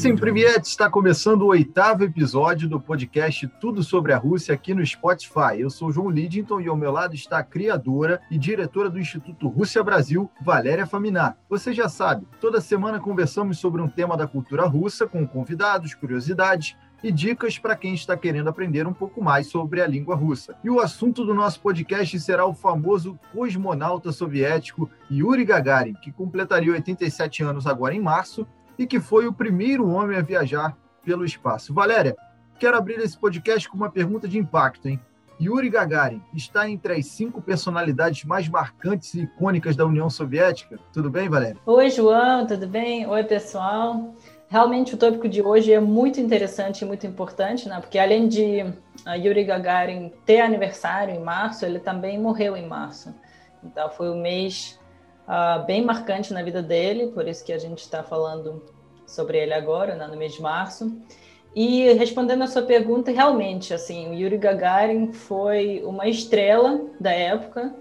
Listen Priviet está começando o oitavo episódio do podcast Tudo sobre a Rússia aqui no Spotify. Eu sou João Lidington e ao meu lado está a criadora e diretora do Instituto Rússia Brasil, Valéria Faminar. Você já sabe, toda semana conversamos sobre um tema da cultura russa com convidados, curiosidades e dicas para quem está querendo aprender um pouco mais sobre a língua russa. E o assunto do nosso podcast será o famoso cosmonauta soviético Yuri Gagarin, que completaria 87 anos agora em março e que foi o primeiro homem a viajar pelo espaço. Valéria, quero abrir esse podcast com uma pergunta de impacto, hein? Yuri Gagarin está entre as cinco personalidades mais marcantes e icônicas da União Soviética. Tudo bem, Valéria? Oi, João, tudo bem? Oi, pessoal. Realmente o tópico de hoje é muito interessante e muito importante, né? Porque além de uh, Yuri Gagarin ter aniversário em março, ele também morreu em março. Então foi um mês uh, bem marcante na vida dele, por isso que a gente está falando sobre ele agora, né, no mês de março. E respondendo a sua pergunta, realmente, assim, o Yuri Gagarin foi uma estrela da época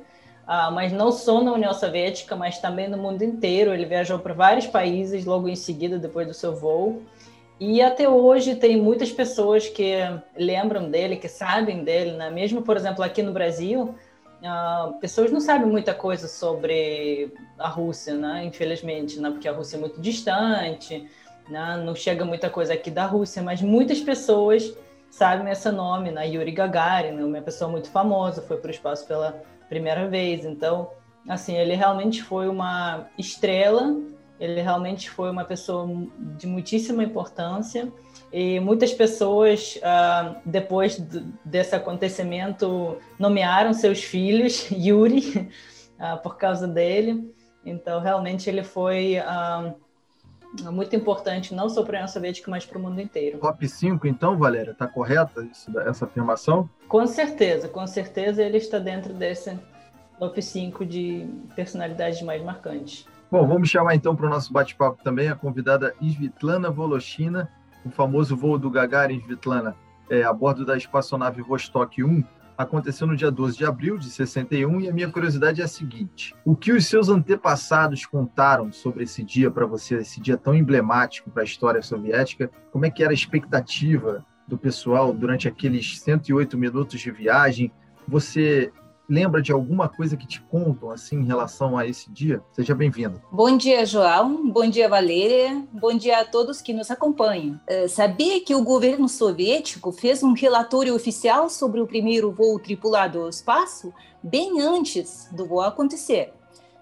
ah, mas não só na União Soviética, mas também no mundo inteiro. Ele viajou para vários países logo em seguida, depois do seu voo. E até hoje tem muitas pessoas que lembram dele, que sabem dele, né? Mesmo, por exemplo, aqui no Brasil, ah, pessoas não sabem muita coisa sobre a Rússia, né? Infelizmente, né? Porque a Rússia é muito distante, né? não chega muita coisa aqui da Rússia, mas muitas pessoas sabem esse nome, né? Yuri Gagarin, né? uma pessoa muito famosa, foi para o espaço pela primeira vez. Então, assim, ele realmente foi uma estrela, ele realmente foi uma pessoa de muitíssima importância. E muitas pessoas, uh, depois desse acontecimento, nomearam seus filhos Yuri, uh, por causa dele. Então, realmente, ele foi uh, muito importante, não só para a União Soviética, mas para o mundo inteiro. Top 5, então, Valéria? Está correta isso, essa afirmação? Com certeza, com certeza ele está dentro desse top 5 de personalidades mais marcantes. Bom, vamos chamar então para o nosso bate-papo também a convidada Svitlana Voloshina, o famoso voo do Gagarin Svitlana, é, a bordo da espaçonave Vostok 1, aconteceu no dia 12 de abril de 61 e a minha curiosidade é a seguinte: o que os seus antepassados contaram sobre esse dia para você, esse dia tão emblemático para a história soviética? Como é que era a expectativa do pessoal durante aqueles 108 minutos de viagem? Você lembra de alguma coisa que te contam assim em relação a esse dia? Seja bem-vindo. Bom dia, João. Bom dia, Valéria. Bom dia a todos que nos acompanham. Uh, sabia que o governo soviético fez um relatório oficial sobre o primeiro voo tripulado ao espaço bem antes do voo acontecer.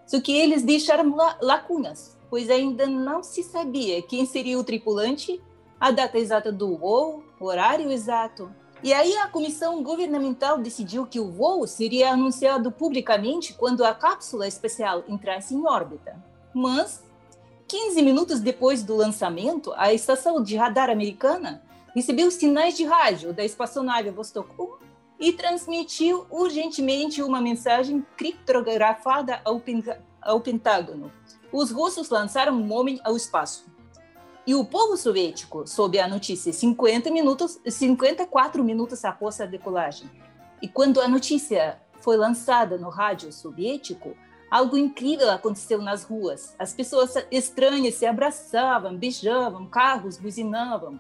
Só que eles deixaram lacunas, pois ainda não se sabia quem seria o tripulante, a data exata do voo, o horário exato, e aí a comissão governamental decidiu que o voo seria anunciado publicamente quando a cápsula espacial entrasse em órbita. Mas, 15 minutos depois do lançamento, a estação de radar americana recebeu sinais de rádio da espaçonave Vostok 1 e transmitiu urgentemente uma mensagem criptografada ao, Pentágono. Os russos lançaram um homem ao espaço. E o povo soviético soube a notícia 50 minutos, 54 minutos após a decolagem. E quando a notícia foi lançada no rádio soviético, algo incrível aconteceu nas ruas. As pessoas estranhas se abraçavam, beijavam, carros buzinavam.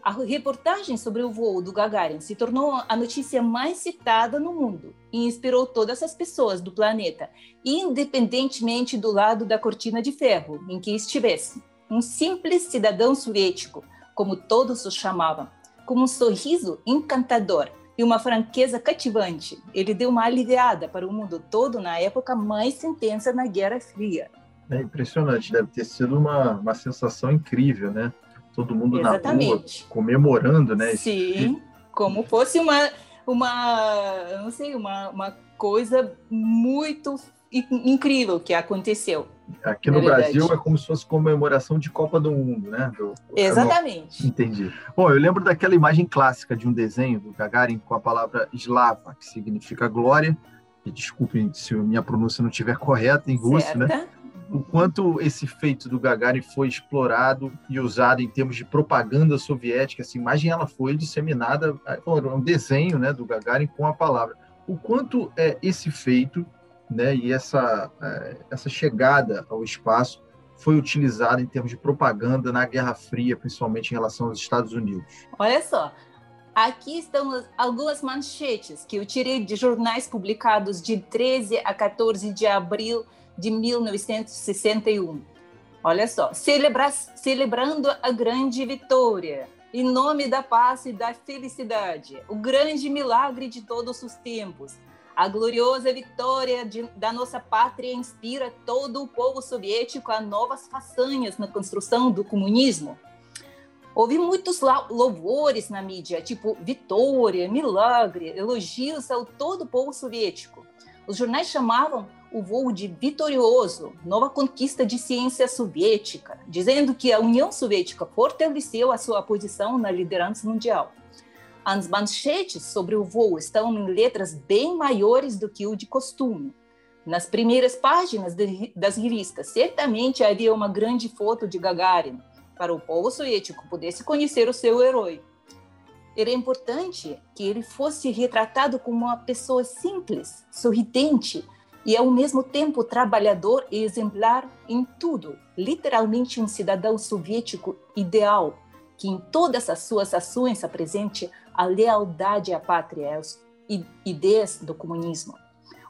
A reportagem sobre o voo do Gagarin se tornou a notícia mais citada no mundo e inspirou todas as pessoas do planeta, independentemente do lado da cortina de ferro em que estivessem um simples cidadão soviético, como todos o chamavam, com um sorriso encantador e uma franqueza cativante. Ele deu uma aliviada para o mundo todo na época mais intensa na Guerra Fria. É impressionante, deve ter sido uma, uma sensação incrível, né? Todo mundo Exatamente. na rua comemorando, né? Sim, como fosse uma, uma, não sei, uma, uma coisa muito incrível que aconteceu. Aqui no Brasil é como se fosse comemoração de Copa do Mundo, né? Do, Exatamente. Entendi. Bom, eu lembro daquela imagem clássica de um desenho do Gagarin com a palavra slava, que significa glória. E desculpem se minha pronúncia não estiver correta em russo, né? O quanto esse feito do Gagarin foi explorado e usado em termos de propaganda soviética. Essa imagem ela foi disseminada, é um desenho né, do Gagarin com a palavra. O quanto é esse feito né, e essa, é, essa chegada ao espaço foi utilizada em termos de propaganda na Guerra Fria, principalmente em relação aos Estados Unidos? Olha só, aqui estão algumas manchetes que eu tirei de jornais publicados de 13 a 14 de abril de 1961. Olha só, celebra celebrando a grande vitória, em nome da paz e da felicidade, o grande milagre de todos os tempos. A gloriosa vitória de, da nossa pátria inspira todo o povo soviético a novas façanhas na construção do comunismo. Houve muitos louvores na mídia, tipo vitória, milagre, elogios ao todo o povo soviético. Os jornais chamavam o voo de vitorioso, nova conquista de ciência soviética, dizendo que a União Soviética fortaleceu a sua posição na liderança mundial. As manchetes sobre o voo estão em letras bem maiores do que o de costume. Nas primeiras páginas de, das revistas, certamente havia uma grande foto de Gagarin, para o povo soviético pudesse conhecer o seu herói. Era importante que ele fosse retratado como uma pessoa simples, sorridente, e ao mesmo tempo trabalhador e exemplar em tudo, literalmente um cidadão soviético ideal, que em todas as suas ações apresente a lealdade à pátria, às ideias do comunismo.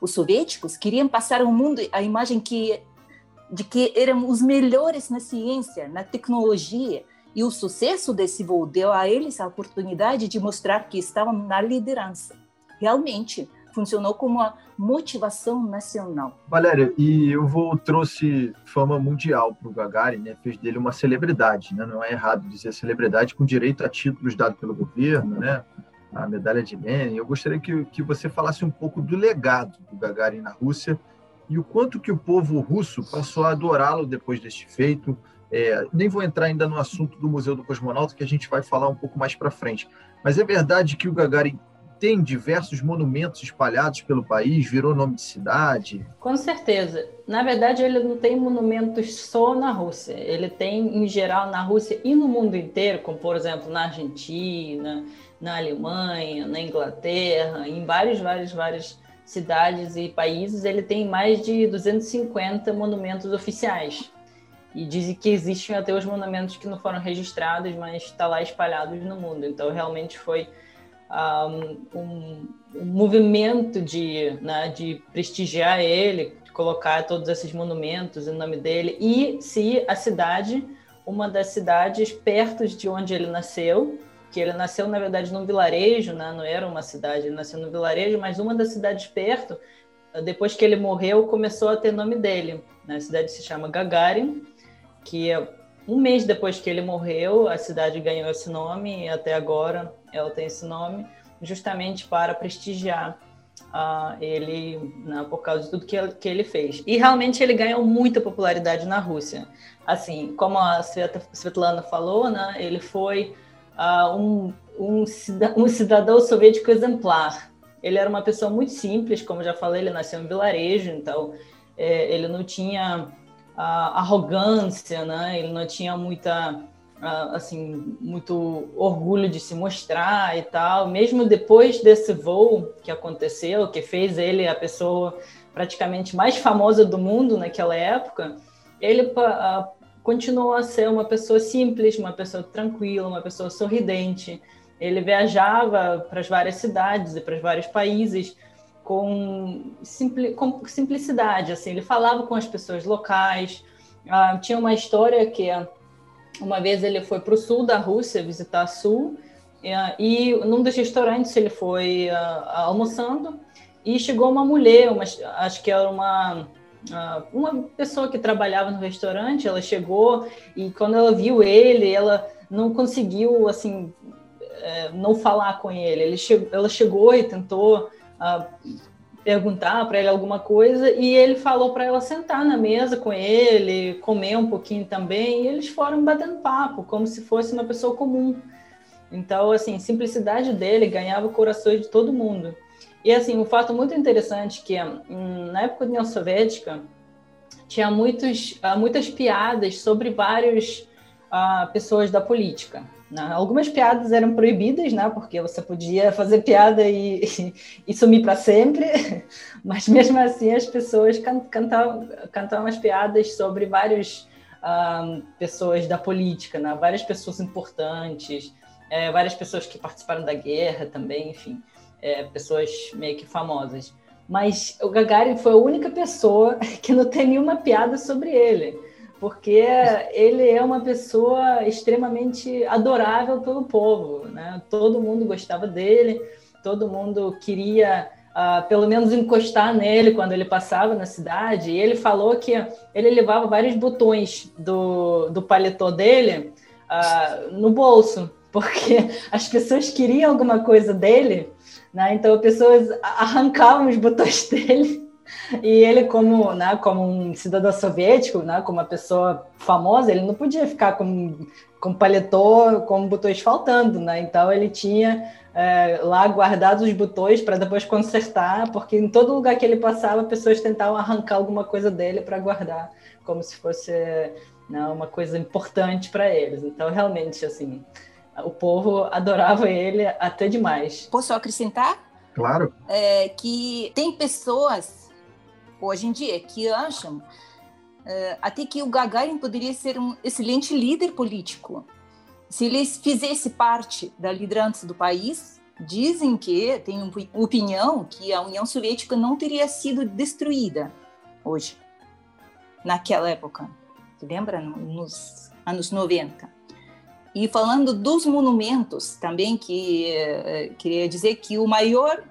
Os soviéticos queriam passar ao mundo a imagem que, de que eram os melhores na ciência, na tecnologia, e o sucesso desse voo deu a eles a oportunidade de mostrar que estavam na liderança. Realmente, funcionou como uma motivação nacional. Valéria, e o voo trouxe fama mundial para o Gagarin, né? fez dele uma celebridade, né? não é errado dizer celebridade, com direito a títulos dados pelo governo, né? a medalha de Lenin. Eu gostaria que, que você falasse um pouco do legado do Gagarin na Rússia e o quanto que o povo russo passou a adorá-lo depois deste feito. É, nem vou entrar ainda no assunto do Museu do Cosmonauta, que a gente vai falar um pouco mais para frente. Mas é verdade que o Gagarin tem diversos monumentos espalhados pelo país, virou nome de cidade? Com certeza. Na verdade, ele não tem monumentos só na Rússia. Ele tem, em geral, na Rússia e no mundo inteiro, como, por exemplo, na Argentina, na Alemanha, na Inglaterra, em vários, vários, várias cidades e países, ele tem mais de 250 monumentos oficiais. E dizem que existem até os monumentos que não foram registrados, mas estão tá lá espalhados no mundo. Então, realmente foi um, um movimento de, né, de prestigiar ele, de colocar todos esses monumentos em nome dele, e se a cidade, uma das cidades perto de onde ele nasceu, que ele nasceu, na verdade, num vilarejo, né? não era uma cidade, ele nasceu num vilarejo, mas uma das cidades perto, depois que ele morreu, começou a ter nome dele. Né? A cidade se chama Gagarin, que um mês depois que ele morreu, a cidade ganhou esse nome e até agora ela tem esse nome, justamente para prestigiar uh, ele né, por causa de tudo que que ele fez. E realmente ele ganhou muita popularidade na Rússia. Assim, como a Svetlana falou, né, ele foi uh, um, um, um cidadão soviético exemplar. Ele era uma pessoa muito simples, como já falei, ele nasceu em vilarejo, então é, ele não tinha arrogância, né? Ele não tinha muita assim muito orgulho de se mostrar e tal. Mesmo depois desse voo que aconteceu, que fez ele a pessoa praticamente mais famosa do mundo naquela época, ele continuou a ser uma pessoa simples, uma pessoa tranquila, uma pessoa sorridente. Ele viajava para as várias cidades e para os vários países com, simpli, com simplicidade, assim, ele falava com as pessoas locais. Ah, tinha uma história que uma vez ele foi para o sul da Rússia visitar sul e num dos restaurantes ele foi ah, almoçando e chegou uma mulher, uma, acho que era uma ah, uma pessoa que trabalhava no restaurante, ela chegou e quando ela viu ele, ela não conseguiu assim é, não falar com ele. ele che ela chegou e tentou perguntar para ele alguma coisa e ele falou para ela sentar na mesa com ele, comer um pouquinho também, e eles foram batendo papo, como se fosse uma pessoa comum. Então, assim, simplicidade dele ganhava corações de todo mundo. E, assim, um fato muito interessante que hum, na época da União Soviética tinha muitos, ah, muitas piadas sobre várias uh, pessoas da política. Né? Algumas piadas eram proibidas, né? Porque você podia fazer piada e, e, sumir para sempre, mas mesmo assim as pessoas can, cantavam, cantavam as piadas sobre vários uh, pessoas da política, né? várias pessoas importantes, é, várias pessoas que participaram da guerra também, enfim, é, pessoas meio que famosas. Mas o Gagarin foi a única pessoa que não tem nenhuma piada sobre ele, porque ele é uma pessoa extremamente adorável pelo povo, né? Todo mundo gostava dele, todo mundo queria uh, pelo menos encostar nele quando ele passava na cidade. E ele falou que ele levava vários botões do, do paletó dele uh, no bolso, porque as pessoas queriam alguma coisa dele, né? Então as pessoas arrancavam os botões dele. E ele, como, né, como um cidadão soviético, né, como uma pessoa famosa, ele não podia ficar com, com paletó, com botões faltando, né? Então ele tinha é, lá guardados os botões para depois consertar, porque em todo lugar que ele passava, pessoas tentavam arrancar alguma coisa dele para guardar, como se fosse né, uma coisa importante para eles. Então, realmente, assim, o povo adorava ele até demais. Posso acrescentar? Claro. É, que tem pessoas, hoje em dia, que acham é, até que o Gagarin poderia ser um excelente líder político se ele fizesse parte da liderança do país, dizem que, tem opinião, que a União Soviética não teria sido destruída hoje, naquela época. Lembra? Nos anos 90. E falando dos monumentos, também que eh, queria dizer que o maior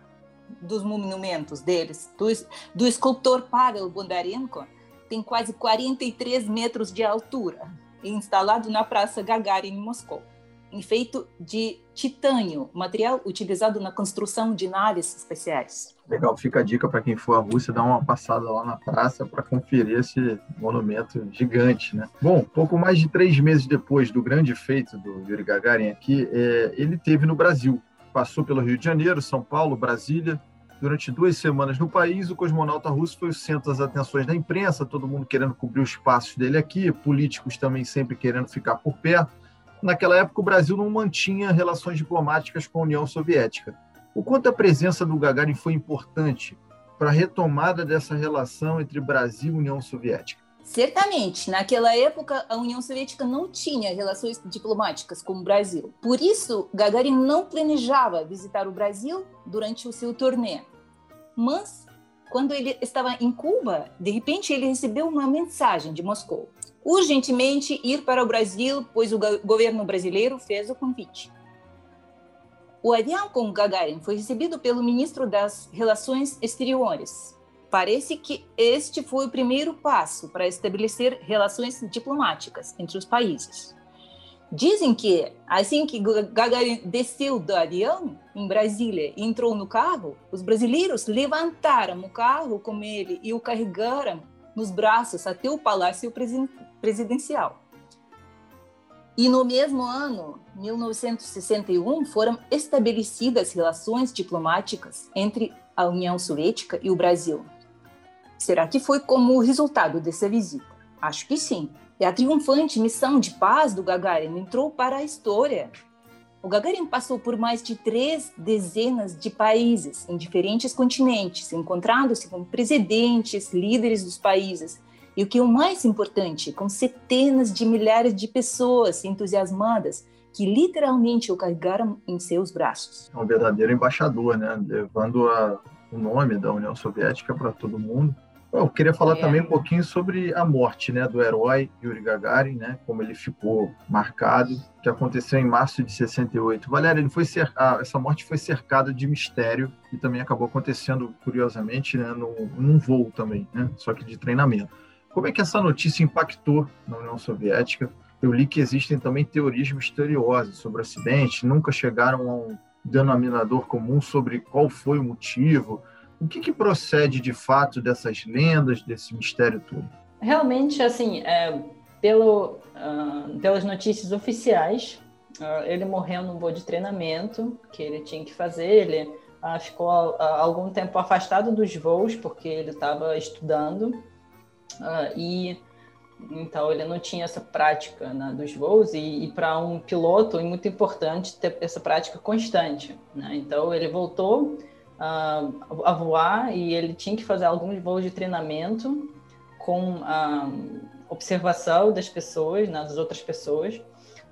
dos monumentos deles, do, do escultor Pavel Bondarenko, tem quase 43 metros de altura instalado na Praça Gagarin, em Moscou, feito de titânio, material utilizado na construção de naves especiais. Legal, fica a dica para quem for à Rússia dar uma passada lá na praça para conferir esse monumento gigante, né? Bom, pouco mais de três meses depois do grande feito do Yuri Gagarin aqui, é, ele teve no Brasil, passou pelo Rio de Janeiro, São Paulo, Brasília, Durante duas semanas no país, o cosmonauta russo foi o centro das atenções da imprensa, todo mundo querendo cobrir os passos dele aqui, políticos também sempre querendo ficar por perto. Naquela época, o Brasil não mantinha relações diplomáticas com a União Soviética. O quanto a presença do Gagarin foi importante para a retomada dessa relação entre Brasil e União Soviética? Certamente, naquela época a União Soviética não tinha relações diplomáticas com o Brasil. Por isso, Gagarin não planejava visitar o Brasil durante o seu turnê. Mas, quando ele estava em Cuba, de repente ele recebeu uma mensagem de Moscou: urgentemente ir para o Brasil, pois o governo brasileiro fez o convite. O avião com Gagarin foi recebido pelo ministro das Relações Exteriores, Parece que este foi o primeiro passo para estabelecer relações diplomáticas entre os países. Dizem que, assim que Gagarin desceu do avião em Brasília e entrou no carro, os brasileiros levantaram o carro com ele e o carregaram nos braços até o palácio presidencial. E no mesmo ano, 1961, foram estabelecidas relações diplomáticas entre a União Soviética e o Brasil. Será que foi como resultado dessa visita? Acho que sim. E a triunfante missão de paz do Gagarin entrou para a história. O Gagarin passou por mais de três dezenas de países em diferentes continentes, encontrando-se com presidentes, líderes dos países e o que é o mais importante, com centenas de milhares de pessoas entusiasmadas que literalmente o carregaram em seus braços. É um verdadeiro embaixador, né? Levando a, o nome da União Soviética para todo mundo. Eu queria falar é. também um pouquinho sobre a morte né, do herói Yuri Gagarin, né, como ele ficou marcado, que aconteceu em março de 68. Valéria, ele foi cercado, essa morte foi cercada de mistério e também acabou acontecendo, curiosamente, né, no, num voo também, né, só que de treinamento. Como é que essa notícia impactou na União Soviética? Eu li que existem também teorias misteriosas sobre o acidente, nunca chegaram a um denominador comum sobre qual foi o motivo, o que, que procede de fato dessas lendas, desse mistério todo? Realmente, assim, é, pelo, uh, pelas notícias oficiais, uh, ele morreu num voo de treinamento que ele tinha que fazer. Ele uh, ficou algum tempo afastado dos voos porque ele estava estudando e então ele não tinha essa prática né, dos voos e, e para um piloto é muito importante ter essa prática constante. Né? Então ele voltou uh, a voar e ele tinha que fazer alguns voos de treinamento com uh, observação das pessoas, né, das outras pessoas,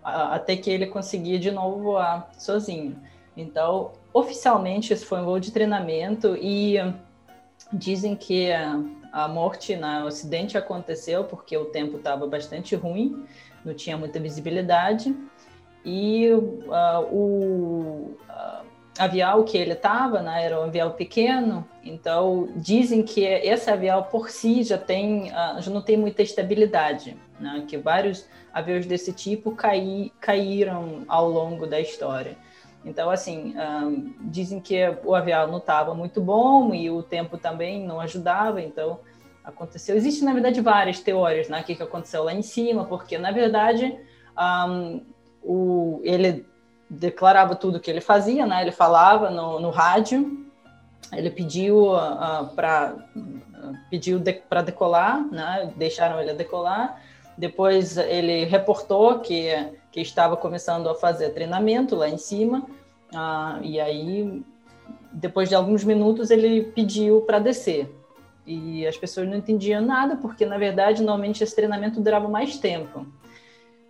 até que ele conseguia de novo voar sozinho. Então, oficialmente, esse foi um voo de treinamento e dizem que a, a morte no acidente aconteceu porque o tempo estava bastante ruim, não tinha muita visibilidade e uh, o uh, avião que ele estava né, era um avião pequeno, então dizem que esse avião por si já tem uh, já não tem muita estabilidade, né, que vários aviões desse tipo caí, caíram ao longo da história. Então, assim, um, dizem que o avião não estava muito bom e o tempo também não ajudava, então aconteceu. Existem, na verdade, várias teorias, né, o que, que aconteceu lá em cima, porque, na verdade, um, o, ele declarava tudo que ele fazia, né, ele falava no, no rádio, ele pediu uh, para uh, pediu de, para decolar, né, deixaram ele decolar, depois ele reportou que, que estava começando a fazer treinamento lá em cima, ah, e aí, depois de alguns minutos, ele pediu para descer. E as pessoas não entendiam nada, porque na verdade, normalmente esse treinamento durava mais tempo.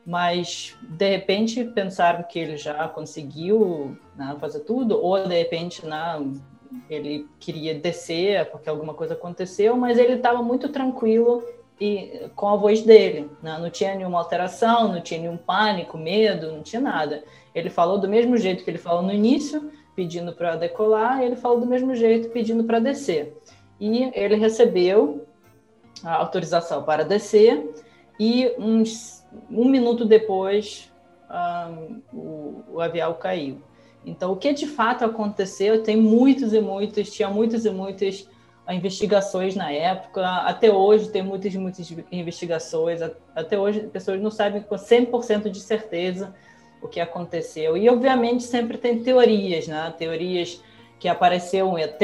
Mas de repente pensaram que ele já conseguiu né, fazer tudo, ou de repente né, ele queria descer porque alguma coisa aconteceu, mas ele estava muito tranquilo e com a voz dele, né? não tinha nenhuma alteração, não tinha nenhum pânico, medo, não tinha nada. Ele falou do mesmo jeito que ele falou no início, pedindo para decolar, ele falou do mesmo jeito, pedindo para descer. E ele recebeu a autorização para descer, e uns, um minuto depois um, o, o avião caiu. Então, o que de fato aconteceu, tem muitos e muitos, tinha muitos e muitos investigações na época. Até hoje tem muitas e muitas investigações. Até hoje pessoas não sabem com 100% de certeza o que aconteceu. E obviamente sempre tem teorias, né? Teorias que apareceu um ET,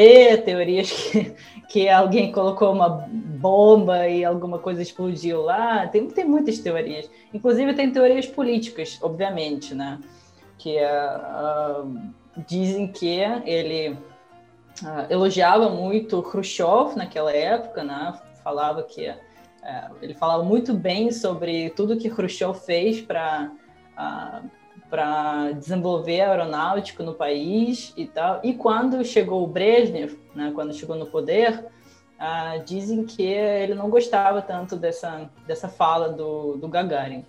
teorias que, que alguém colocou uma bomba e alguma coisa explodiu lá. Tem, tem muitas teorias. Inclusive tem teorias políticas, obviamente, né? Que uh, dizem que ele uh, elogiava muito Khrushchev naquela época, né? Falava que uh, ele falava muito bem sobre tudo que Khrushchev fez para uh, para desenvolver a aeronáutica no país e tal. E quando chegou o Brezhnev, né, quando chegou no poder, uh, dizem que ele não gostava tanto dessa, dessa fala do, do Gagarin.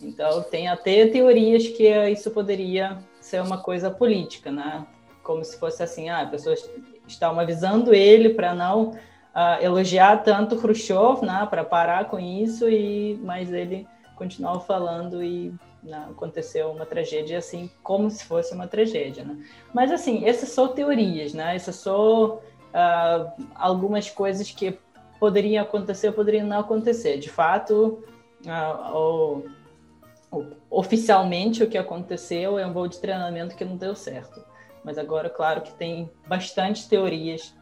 Então, tem até teorias que isso poderia ser uma coisa política, né? Como se fosse assim, ah, pessoas estavam avisando ele para não uh, elogiar tanto Khrushchev, né, para parar com isso, e mas ele continuava falando e né, aconteceu uma tragédia assim, como se fosse uma tragédia. Né? Mas assim, essas são teorias, né? essas são uh, algumas coisas que poderiam acontecer ou poderiam não acontecer. De fato, uh, o, o, oficialmente o que aconteceu é um voo de treinamento que não deu certo. Mas agora, claro que tem bastante teorias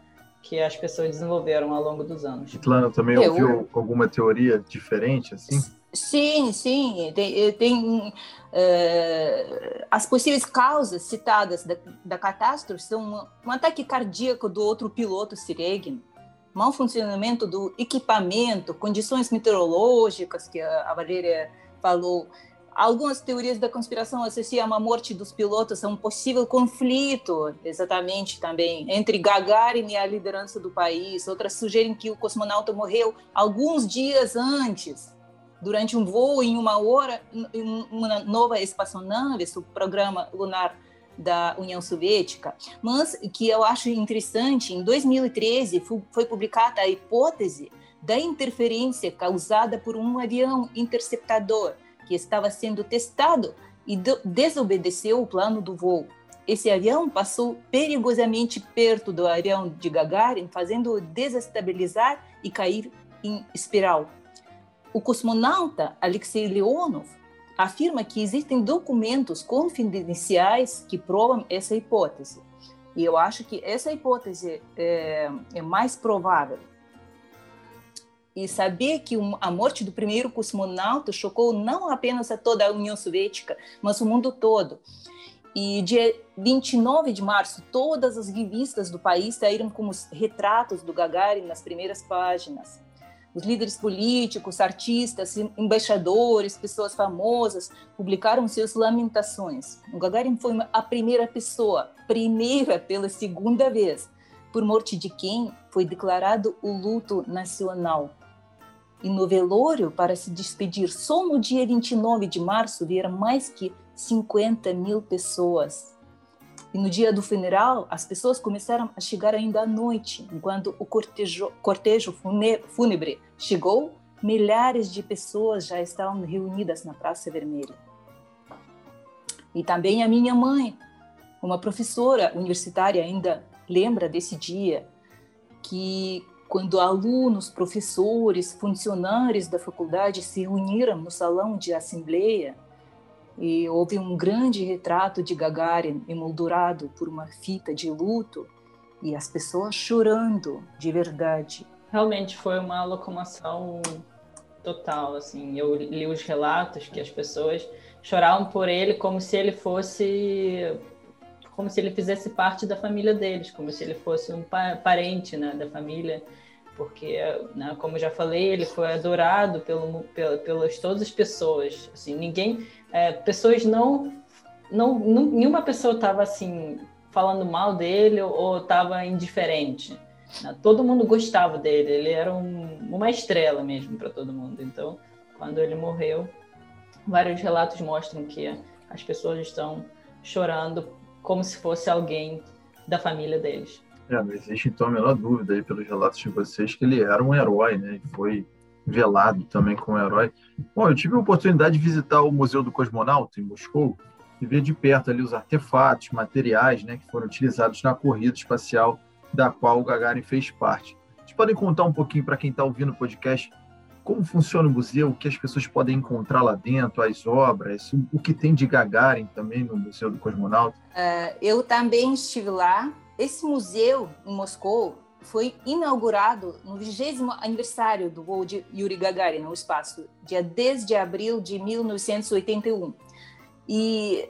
que as pessoas desenvolveram ao longo dos anos. Claro, também Eu... ouviu alguma teoria diferente assim? Sim, sim, tem, eh, tem uh, as possíveis causas citadas da, da catástrofe são um ataque cardíaco do outro piloto Siregen, mau funcionamento do equipamento, condições meteorológicas que a, a Valéria falou, Algumas teorias da conspiração associam a morte dos pilotos a um possível conflito, exatamente também, entre Gagarin e a liderança do país. Outras sugerem que o cosmonauta morreu alguns dias antes, durante um voo em uma hora, em uma nova espaçonave, o programa lunar da União Soviética. Mas que eu acho interessante, em 2013 foi publicada a hipótese da interferência causada por um avião interceptador que estava sendo testado e desobedeceu o plano do voo. Esse avião passou perigosamente perto do avião de Gagarin, fazendo-o desestabilizar e cair em espiral. O cosmonauta Alexei Leonov afirma que existem documentos confidenciais que provam essa hipótese. E eu acho que essa hipótese é, é mais provável e saber que a morte do primeiro cosmonauta chocou não apenas a toda a União Soviética, mas o mundo todo. E dia 29 de março, todas as revistas do país saíram com os retratos do Gagarin nas primeiras páginas. Os líderes políticos, artistas, embaixadores, pessoas famosas publicaram suas lamentações. O Gagarin foi a primeira pessoa, primeira pela segunda vez, por morte de quem foi declarado o luto nacional. E no velório, para se despedir, só no dia 29 de março vieram mais que 50 mil pessoas. E no dia do funeral, as pessoas começaram a chegar ainda à noite. Enquanto o cortejo, cortejo fúnebre chegou, milhares de pessoas já estavam reunidas na Praça Vermelha. E também a minha mãe, uma professora universitária, ainda lembra desse dia que quando alunos, professores, funcionários da faculdade se reuniram no salão de assembleia e houve um grande retrato de Gagarin emoldurado por uma fita de luto e as pessoas chorando de verdade. Realmente foi uma locomoção total, assim. Eu li os relatos que as pessoas choravam por ele como se ele fosse como se ele fizesse parte da família deles, como se ele fosse um parente né, da família, porque, né, como eu já falei, ele foi adorado pelo, pelo, pelas todas as pessoas. Assim, ninguém é, pessoas não, não, não nenhuma pessoa estava assim falando mal dele ou estava indiferente. Né? Todo mundo gostava dele, ele era um, uma estrela mesmo para todo mundo. Então, quando ele morreu, vários relatos mostram que as pessoas estão chorando como se fosse alguém da família deles. É, não existe então a menor dúvida aí pelos relatos de vocês que ele era um herói, né? E foi velado também como herói. Bom, eu tive a oportunidade de visitar o Museu do Cosmonauta em Moscou e ver de perto ali os artefatos, materiais, né, que foram utilizados na corrida espacial da qual o Gagarin fez parte. Vocês podem contar um pouquinho para quem está ouvindo o podcast como funciona o museu, o que as pessoas podem encontrar lá dentro, as obras, o que tem de Gagarin também no Museu do Cosmonauta? Uh, eu também estive lá. Esse museu em Moscou foi inaugurado no 20 aniversário do voo de Yuri Gagarin no espaço, dia 10 de abril de 1981. E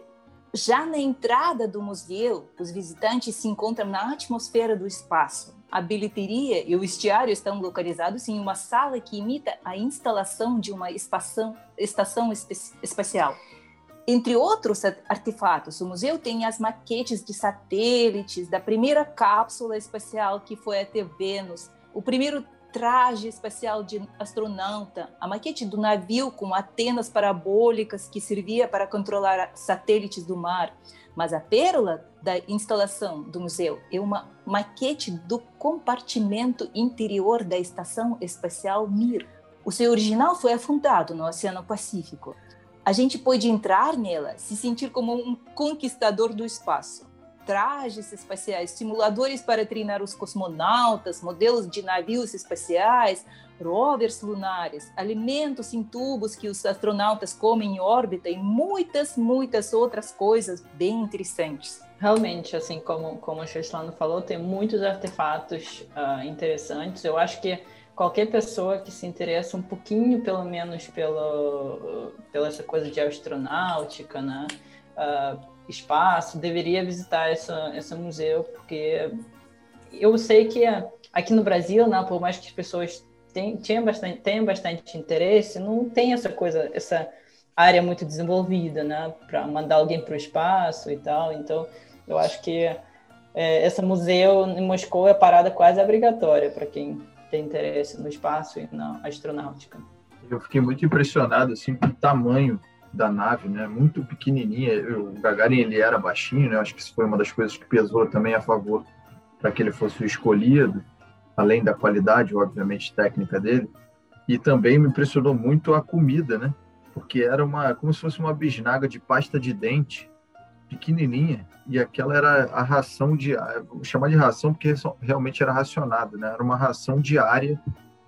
já na entrada do museu, os visitantes se encontram na atmosfera do espaço. A bilheteria e o estiário estão localizados em uma sala que imita a instalação de uma estação, estação espacial. Entre outros artefatos, o museu tem as maquetes de satélites da primeira cápsula espacial que foi até Vênus, o primeiro traje espacial de astronauta, a maquete do navio com antenas parabólicas que servia para controlar satélites do mar. Mas a pérola da instalação do museu é uma maquete do compartimento interior da estação espacial Mir. O seu original foi afundado no Oceano Pacífico a gente pode entrar nela, se sentir como um conquistador do espaço. Trajes espaciais, simuladores para treinar os cosmonautas, modelos de navios espaciais, rovers lunares, alimentos em tubos que os astronautas comem em órbita e muitas, muitas outras coisas bem interessantes. Realmente, assim como, como o Cheslano falou, tem muitos artefatos uh, interessantes. Eu acho que qualquer pessoa que se interessa um pouquinho, pelo menos, pelo, pela essa coisa de astronáutica, né? Uh, espaço, deveria visitar essa, esse museu, porque eu sei que aqui no Brasil, né, por mais que as pessoas tenham bastante, tenham bastante interesse, não tem essa coisa, essa área muito desenvolvida, né, para mandar alguém para o espaço e tal. Então, eu acho que é, esse museu em Moscou é parada quase obrigatória para quem tem interesse no espaço e na astronáutica. Eu fiquei muito impressionado assim com o tamanho da nave, né? Muito pequenininha. O Gagarin ele era baixinho, né? Acho que isso foi uma das coisas que pesou também a favor para que ele fosse o escolhido, além da qualidade, obviamente, técnica dele. E também me impressionou muito a comida, né? Porque era uma como se fosse uma bisnaga de pasta de dente pequenininha e aquela era a ração de vou chamar de ração porque realmente era racionado, né? Era uma ração diária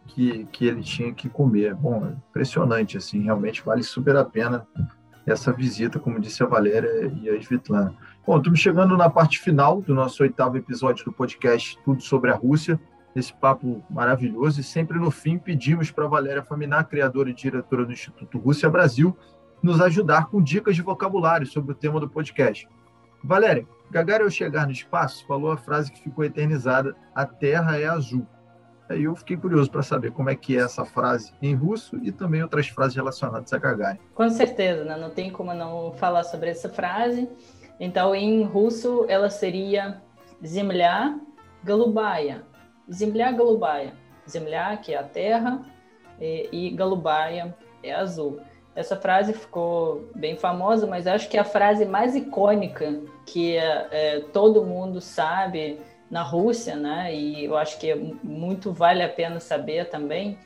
que, que ele tinha que comer. Bom, impressionante assim, realmente vale super a pena essa visita, como disse a Valéria e a Svetlana. Bom, estamos chegando na parte final do nosso oitavo episódio do podcast Tudo sobre a Rússia. Esse papo maravilhoso e sempre no fim pedimos para a Valéria Faminar, criadora e diretora do Instituto Rússia Brasil, nos ajudar com dicas de vocabulário sobre o tema do podcast. Valéria, Gagarin ao chegar no espaço falou a frase que ficou eternizada: a Terra é azul. Aí eu fiquei curioso para saber como é que é essa frase em russo e também outras frases relacionadas a Gagarin. Com certeza, né? não tem como não falar sobre essa frase. Então, em russo, ela seria Земля голубая. Земля голубая. Земля, que é a terra, e, e голубая é azul. Essa frase ficou bem famosa, mas acho que é a frase mais icônica que é, todo mundo sabe na Rússia, né? E eu acho que é muito vale a pena saber também.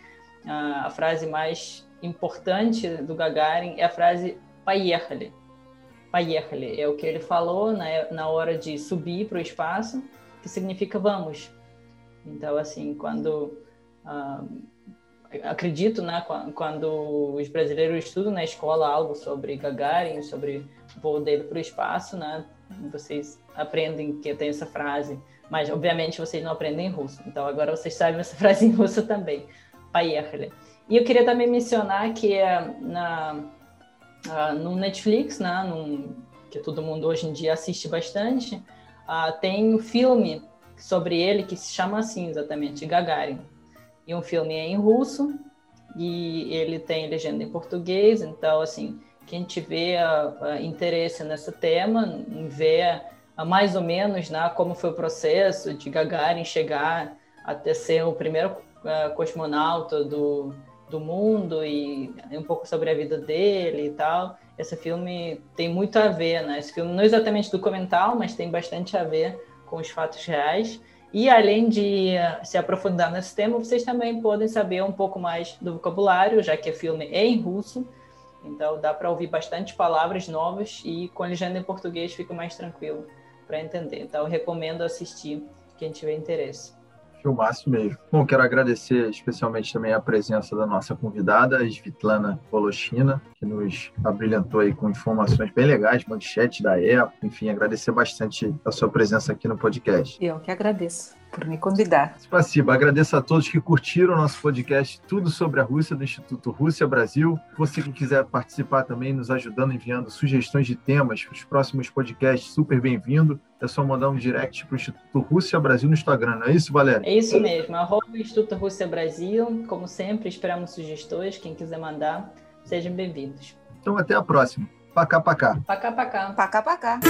A, a frase mais importante do Gagarin é a frase "поехали". "Поехали" é o que ele falou né, na hora de subir para o espaço, que significa vamos. Então, assim, quando uh, acredito, né, quando os brasileiros estudam na escola algo sobre Gagarin, sobre o voo dele para o espaço, né, vocês aprendem que tem essa frase, mas obviamente vocês não aprendem russo. Então agora vocês sabem essa frase em russo também. Поехали. E eu queria também mencionar que é na uh, no Netflix, né, num, que todo mundo hoje em dia assiste bastante, uh, tem um filme sobre ele que se chama assim exatamente, Gagarin e um filme é em russo e ele tem legenda em português, então assim quem tiver uh, interesse nesse tema, em uh, mais ou menos né, como foi o processo de Gagarin chegar até ser o primeiro cosmonauta do, do mundo e um pouco sobre a vida dele e tal. Esse filme tem muito a ver, né? Esse filme não é exatamente documental, mas tem bastante a ver com os fatos reais. E além de eh, se aprofundar nesse tema, vocês também podem saber um pouco mais do vocabulário, já que o filme é em russo, então dá para ouvir bastante palavras novas e com legenda em português fica mais tranquilo para entender. Então eu recomendo assistir quem tiver interesse. Filmaço mesmo. Bom, quero agradecer especialmente também a presença da nossa convidada, Svitlana Polochina, que nos abrilhantou aí com informações bem legais, manchete da época, enfim, agradecer bastante a sua presença aqui no podcast. Eu que agradeço por me convidar. Spasiba, agradeço a todos que curtiram o nosso podcast Tudo sobre a Rússia, do Instituto Rússia Brasil. Você que quiser participar também, nos ajudando, enviando sugestões de temas para os próximos podcasts, super bem-vindo. É só mandar um direct para o Instituto Rússia Brasil no Instagram, não é isso, Valéria? É isso mesmo, arroba Instituto Rússia Brasil. Como sempre, esperamos sugestões. Quem quiser mandar, sejam bem-vindos. Então, até a próxima. Pacá, pacá. Pacá, pacá. Pacá, pacá.